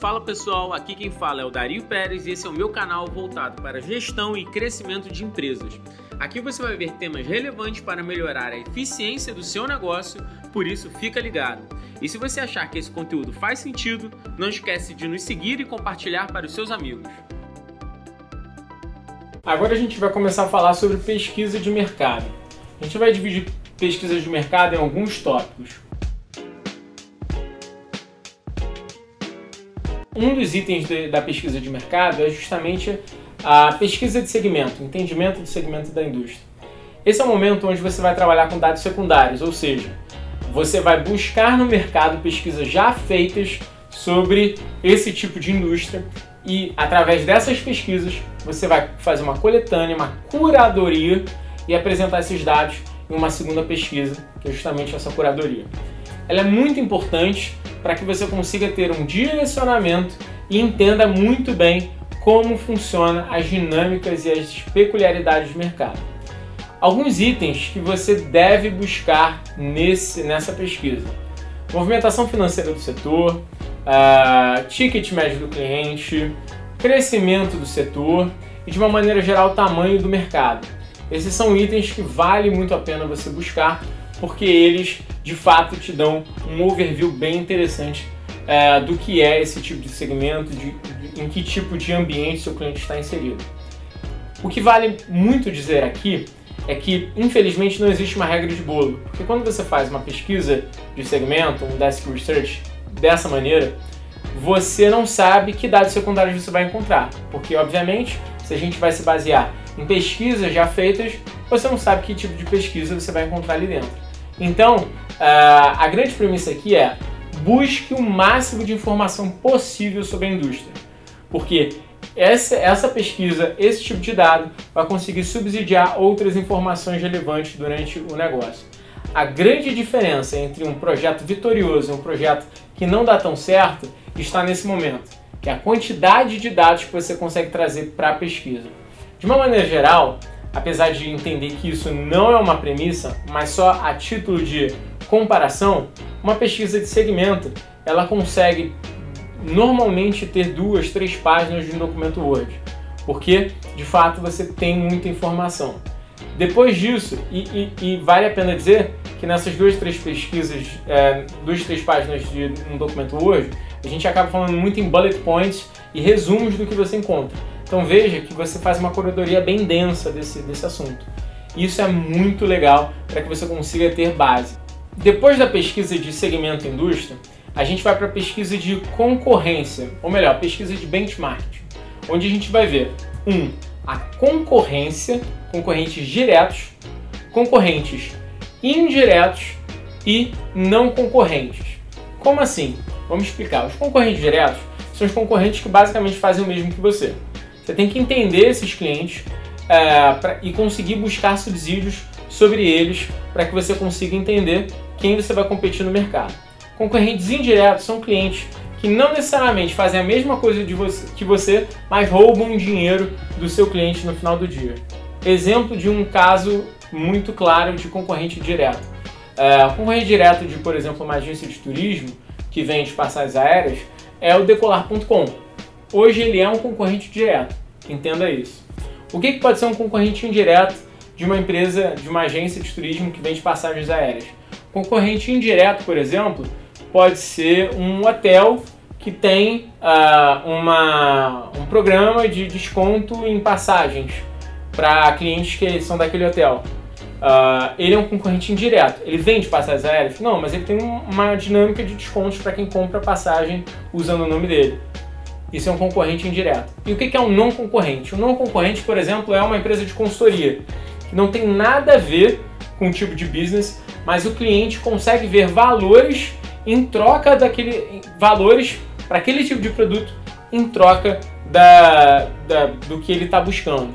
Fala pessoal, aqui quem fala é o Dario Pérez e esse é o meu canal voltado para gestão e crescimento de empresas. Aqui você vai ver temas relevantes para melhorar a eficiência do seu negócio, por isso fica ligado. E se você achar que esse conteúdo faz sentido, não esquece de nos seguir e compartilhar para os seus amigos. Agora a gente vai começar a falar sobre pesquisa de mercado. A gente vai dividir pesquisas de mercado em alguns tópicos. Um dos itens de, da pesquisa de mercado é justamente a pesquisa de segmento, entendimento do segmento da indústria. Esse é o momento onde você vai trabalhar com dados secundários, ou seja, você vai buscar no mercado pesquisas já feitas sobre esse tipo de indústria e através dessas pesquisas você vai fazer uma coletânea, uma curadoria e apresentar esses dados em uma segunda pesquisa, que é justamente essa curadoria. Ela é muito importante para que você consiga ter um direcionamento e entenda muito bem como funcionam as dinâmicas e as peculiaridades do mercado. Alguns itens que você deve buscar nesse, nessa pesquisa: movimentação financeira do setor, uh, ticket médio do cliente, crescimento do setor e, de uma maneira geral, o tamanho do mercado. Esses são itens que vale muito a pena você buscar porque eles de fato te dão um overview bem interessante é, do que é esse tipo de segmento, de, de, em que tipo de ambiente seu cliente está inserido. O que vale muito dizer aqui é que, infelizmente, não existe uma regra de bolo, porque quando você faz uma pesquisa de segmento, um desk research dessa maneira, você não sabe que dados secundários você vai encontrar, porque, obviamente, se a gente vai se basear em pesquisas já feitas, você não sabe que tipo de pesquisa você vai encontrar ali dentro. Então, a grande premissa aqui é busque o máximo de informação possível sobre a indústria, porque essa, essa pesquisa, esse tipo de dado, vai conseguir subsidiar outras informações relevantes durante o negócio. A grande diferença entre um projeto vitorioso e um projeto que não dá tão certo está nesse momento, que é a quantidade de dados que você consegue trazer para a pesquisa. De uma maneira geral, apesar de entender que isso não é uma premissa, mas só a título de comparação, uma pesquisa de segmento ela consegue normalmente ter duas, três páginas de um documento Word, porque de fato você tem muita informação. Depois disso, e, e, e vale a pena dizer que nessas duas, três pesquisas, é, duas, três páginas de um documento Word, a gente acaba falando muito em bullet points e resumos do que você encontra. Então veja que você faz uma curadoria bem densa desse, desse assunto. Isso é muito legal para que você consiga ter base. Depois da pesquisa de segmento indústria, a gente vai para a pesquisa de concorrência, ou melhor, pesquisa de benchmark, onde a gente vai ver um a concorrência, concorrentes diretos, concorrentes indiretos e não concorrentes. Como assim? Vamos explicar. Os concorrentes diretos são os concorrentes que basicamente fazem o mesmo que você. Você tem que entender esses clientes é, pra, e conseguir buscar subsídios sobre eles para que você consiga entender quem você vai competir no mercado. Concorrentes indiretos são clientes que não necessariamente fazem a mesma coisa você, que você, mas roubam dinheiro do seu cliente no final do dia. Exemplo de um caso muito claro de concorrente direto. É, concorrente direto de, por exemplo, uma agência de turismo que vende passagens aéreas é o Decolar.com. Hoje ele é um concorrente direto, entenda isso. O que, que pode ser um concorrente indireto de uma empresa, de uma agência de turismo que vende passagens aéreas? Concorrente indireto, por exemplo, pode ser um hotel que tem uh, uma, um programa de desconto em passagens para clientes que são daquele hotel. Uh, ele é um concorrente indireto. Ele vende passagens aéreas? Não, mas ele tem uma dinâmica de descontos para quem compra passagem usando o nome dele. Isso é um concorrente indireto. E o que é um não concorrente? Um não concorrente, por exemplo, é uma empresa de consultoria que não tem nada a ver com o tipo de business, mas o cliente consegue ver valores em troca daquele valores para aquele tipo de produto em troca da, da do que ele está buscando.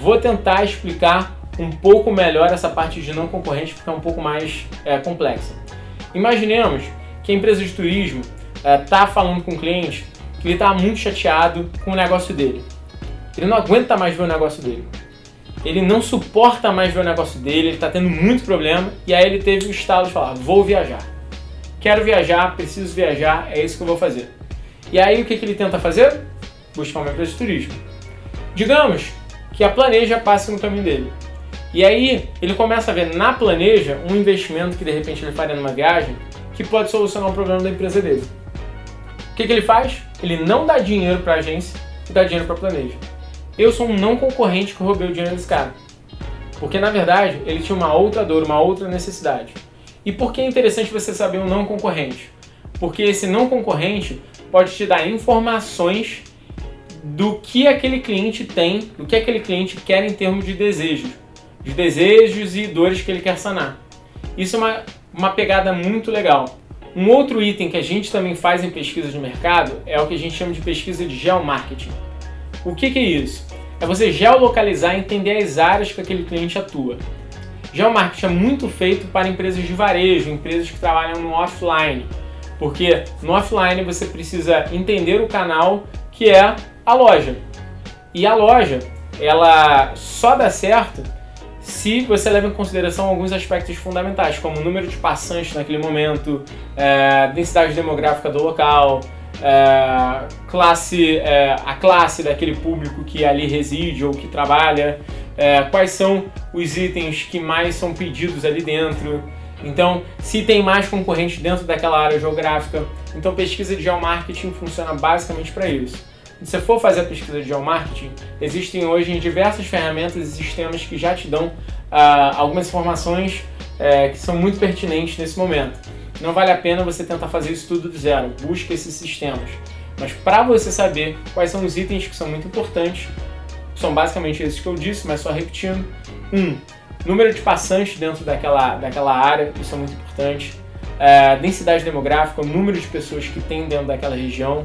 Vou tentar explicar um pouco melhor essa parte de não concorrente porque é um pouco mais é, complexa. Imaginemos que a empresa de turismo está é, falando com o cliente que ele está muito chateado com o negócio dele. Ele não aguenta mais ver o negócio dele. Ele não suporta mais ver o negócio dele, ele está tendo muito problema e aí ele teve o estalo de falar: vou viajar. Quero viajar, preciso viajar, é isso que eu vou fazer. E aí o que, que ele tenta fazer? Buscar uma empresa de turismo. Digamos que a Planeja passe no caminho dele. E aí ele começa a ver na Planeja um investimento que de repente ele faria numa viagem que pode solucionar um problema da empresa dele. O que, que ele faz? Ele não dá dinheiro para a agência e dá dinheiro para a Planeja. Eu sou um não concorrente que roubei o dinheiro desse cara. Porque na verdade ele tinha uma outra dor, uma outra necessidade. E por que é interessante você saber um não concorrente? Porque esse não concorrente pode te dar informações do que aquele cliente tem, do que aquele cliente quer em termos de desejos, de desejos e dores que ele quer sanar. Isso é uma, uma pegada muito legal. Um outro item que a gente também faz em pesquisa de mercado é o que a gente chama de pesquisa de geomarketing. O que, que é isso? É você geolocalizar e entender as áreas que aquele cliente atua. Geomarketing é muito feito para empresas de varejo, empresas que trabalham no offline, porque no offline você precisa entender o canal que é a loja. E a loja, ela só dá certo se você leva em consideração alguns aspectos fundamentais, como o número de passantes naquele momento, é, densidade demográfica do local, é, classe, é, a classe daquele público que ali reside ou que trabalha, é, quais são os itens que mais são pedidos ali dentro. Então, se tem mais concorrentes dentro daquela área geográfica. Então, pesquisa de geomarketing funciona basicamente para isso. Se você for fazer a pesquisa de geomarketing, existem hoje diversas ferramentas e sistemas que já te dão ah, algumas informações é, que são muito pertinentes nesse momento. Não vale a pena você tentar fazer isso tudo do zero. Busque esses sistemas. Mas para você saber quais são os itens que são muito importantes, são basicamente esses que eu disse, mas só repetindo. Um, número de passantes dentro daquela, daquela área, isso é muito importante. É, densidade demográfica, número de pessoas que tem dentro daquela região.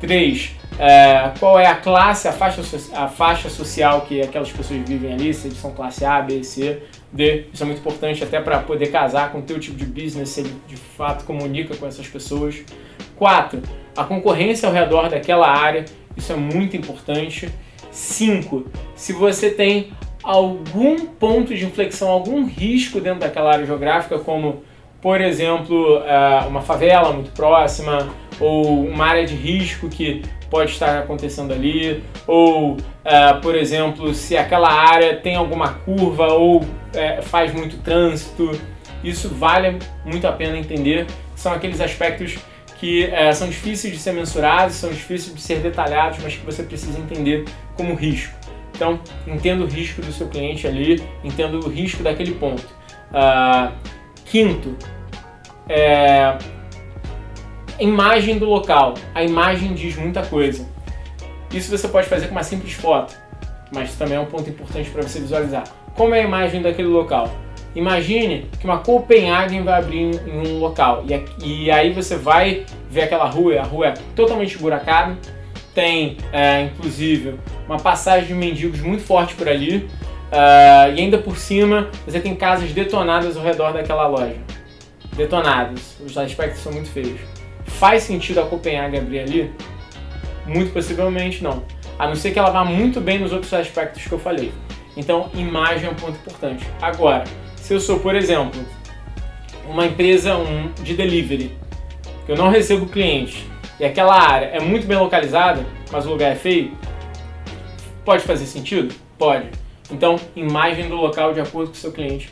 Três, é, qual é a classe, a faixa, a faixa social que aquelas pessoas vivem ali, se eles são classe A, B, C, D. Isso é muito importante até para poder casar com o teu tipo de business, se ele de fato comunica com essas pessoas. Quatro, a concorrência ao redor daquela área, isso é muito importante. Cinco, se você tem algum ponto de inflexão, algum risco dentro daquela área geográfica, como por exemplo, é, uma favela muito próxima, ou uma área de risco que pode estar acontecendo ali, ou, é, por exemplo, se aquela área tem alguma curva ou é, faz muito trânsito. Isso vale muito a pena entender. São aqueles aspectos que é, são difíceis de ser mensurados, são difíceis de ser detalhados, mas que você precisa entender como risco. Então, entenda o risco do seu cliente ali, entenda o risco daquele ponto. Uh, quinto, é, imagem do local. A imagem diz muita coisa. Isso você pode fazer com uma simples foto, mas também é um ponto importante para você visualizar. Como é a imagem daquele local? Imagine que uma Copenhagen vai abrir em um local e, e aí você vai ver aquela rua, a rua é totalmente buracada, tem é, inclusive uma passagem de mendigos muito forte por ali uh, e ainda por cima você tem casas detonadas ao redor daquela loja. Detonadas, os aspectos são muito feios. Faz sentido a Copenhague ali? Muito possivelmente não. A não ser que ela vá muito bem nos outros aspectos que eu falei. Então, imagem é um ponto importante. Agora, se eu sou, por exemplo, uma empresa de delivery, que eu não recebo cliente, e aquela área é muito bem localizada, mas o lugar é feio, pode fazer sentido? Pode. Então, imagem do local de acordo com o seu cliente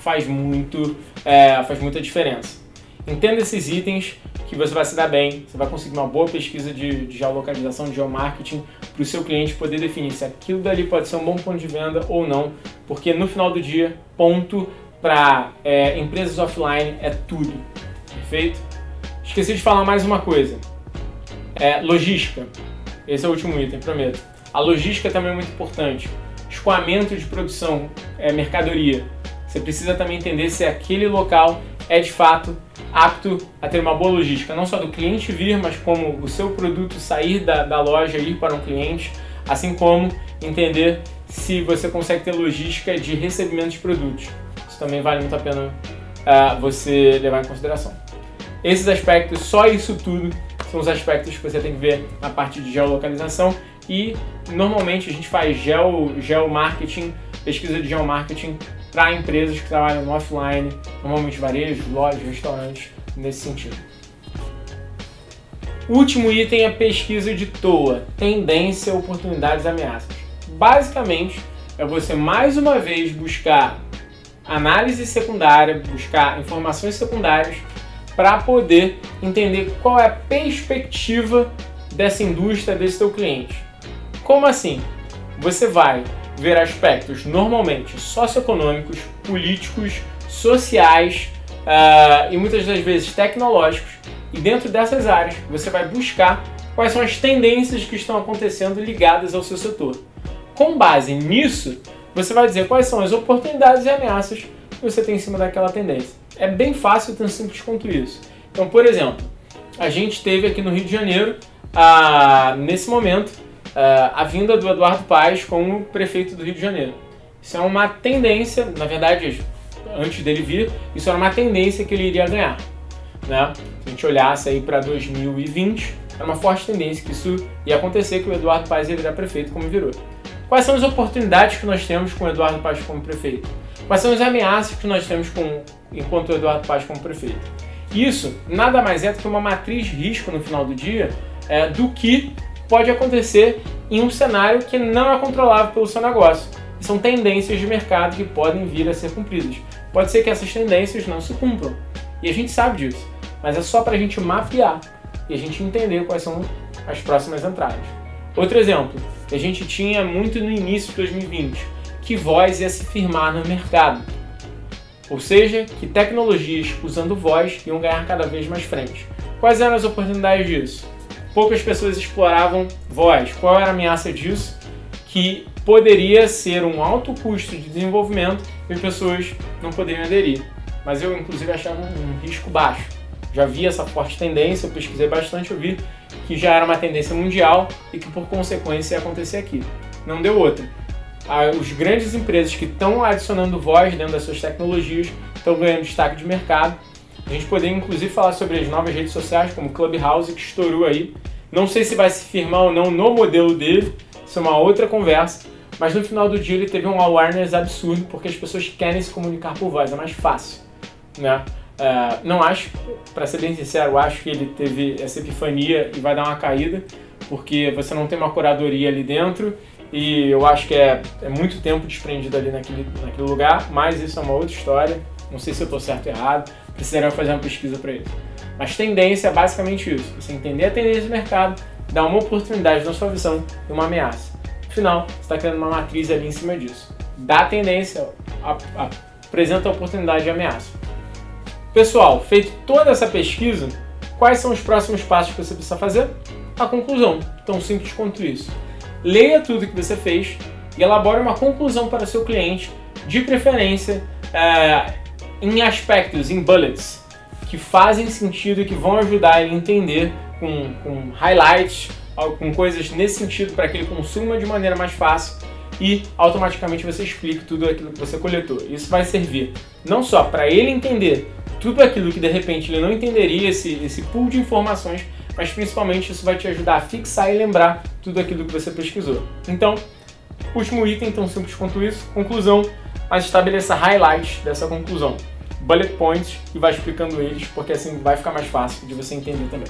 faz muito, é, faz muita diferença. Entenda esses itens que você vai se dar bem, você vai conseguir uma boa pesquisa de, de geolocalização, de geomarketing, para o seu cliente poder definir se aquilo dali pode ser um bom ponto de venda ou não, porque no final do dia, ponto para é, empresas offline é tudo, perfeito? Esqueci de falar mais uma coisa, é, logística, esse é o último item, prometo. A logística também é muito importante, escoamento de produção, é, mercadoria, você precisa também entender se aquele local é de fato apto a ter uma boa logística, não só do cliente vir, mas como o seu produto sair da, da loja e ir para um cliente, assim como entender se você consegue ter logística de recebimento de produtos. Isso também vale muito a pena uh, você levar em consideração. Esses aspectos, só isso tudo, são os aspectos que você tem que ver na parte de geolocalização e normalmente a gente faz geo, geomarketing, pesquisa de geomarketing para empresas que trabalham no offline, normalmente varejo, lojas, restaurantes, nesse sentido. Último item é pesquisa de TOA, tendência, oportunidades ameaças. Basicamente, é você mais uma vez buscar análise secundária, buscar informações secundárias para poder entender qual é a perspectiva dessa indústria, desse seu cliente. Como assim? Você vai ver aspectos normalmente socioeconômicos, políticos, sociais uh, e muitas das vezes tecnológicos e dentro dessas áreas, você vai buscar quais são as tendências que estão acontecendo ligadas ao seu setor. Com base nisso, você vai dizer quais são as oportunidades e ameaças que você tem em cima daquela tendência. É bem fácil e tão simples quanto isso. Então, por exemplo, a gente teve aqui no Rio de Janeiro, ah, nesse momento, a vinda do Eduardo Paes como prefeito do Rio de Janeiro. Isso é uma tendência, na verdade, antes dele vir, isso era uma tendência que ele iria ganhar né? Se a gente olhasse aí para 2020, era uma forte tendência que isso ia acontecer, que o Eduardo Paes ia virar prefeito como virou. Quais são as oportunidades que nós temos com o Eduardo Paes como prefeito? Quais são as ameaças que nós temos com, enquanto o Eduardo Paes como prefeito? Isso nada mais é do que uma matriz risco no final do dia é, do que pode acontecer em um cenário que não é controlável pelo seu negócio. São tendências de mercado que podem vir a ser cumpridas. Pode ser que essas tendências não se cumpram. E a gente sabe disso mas é só para a gente mapear e a gente entender quais são as próximas entradas. Outro exemplo, que a gente tinha muito no início de 2020, que voz ia se firmar no mercado. Ou seja, que tecnologias usando voz iam ganhar cada vez mais frente. Quais eram as oportunidades disso? Poucas pessoas exploravam voz. Qual era a ameaça disso? Que poderia ser um alto custo de desenvolvimento e as pessoas não poderiam aderir. Mas eu, inclusive, achava um risco baixo já vi essa forte tendência, eu pesquisei bastante, eu vi que já era uma tendência mundial e que por consequência ia acontecer aqui. Não deu outra. Os grandes empresas que estão adicionando voz dentro das suas tecnologias estão ganhando destaque de mercado. A gente poderia inclusive falar sobre as novas redes sociais, como Clubhouse, que estourou aí. Não sei se vai se firmar ou não no modelo dele, isso é uma outra conversa. Mas no final do dia ele teve um awareness absurdo, porque as pessoas querem se comunicar por voz, é mais fácil. Né? Uh, não acho, para ser bem sincero, acho que ele teve essa epifania e vai dar uma caída, porque você não tem uma curadoria ali dentro e eu acho que é, é muito tempo desprendido ali naquele, naquele lugar, mas isso é uma outra história. Não sei se eu estou certo ou errado, precisaria fazer uma pesquisa para isso. Mas tendência é basicamente isso: você entender a tendência do mercado, dar uma oportunidade na sua visão e uma ameaça. No final, você está criando uma matriz ali em cima disso. Dá a tendência, apresenta a oportunidade e ameaça. Pessoal, feito toda essa pesquisa, quais são os próximos passos que você precisa fazer? A conclusão, tão simples quanto isso. Leia tudo que você fez e elabore uma conclusão para seu cliente, de preferência é, em aspectos, em bullets, que fazem sentido e que vão ajudar ele a entender com, com highlights, com coisas nesse sentido para que ele consuma de maneira mais fácil e automaticamente você explica tudo aquilo que você coletou. Isso vai servir não só para ele entender tudo aquilo que de repente ele não entenderia, esse, esse pool de informações, mas principalmente isso vai te ajudar a fixar e lembrar tudo aquilo que você pesquisou. Então, último item, tão simples quanto isso, conclusão, mas estabeleça highlights dessa conclusão, bullet points e vai explicando eles, porque assim vai ficar mais fácil de você entender também.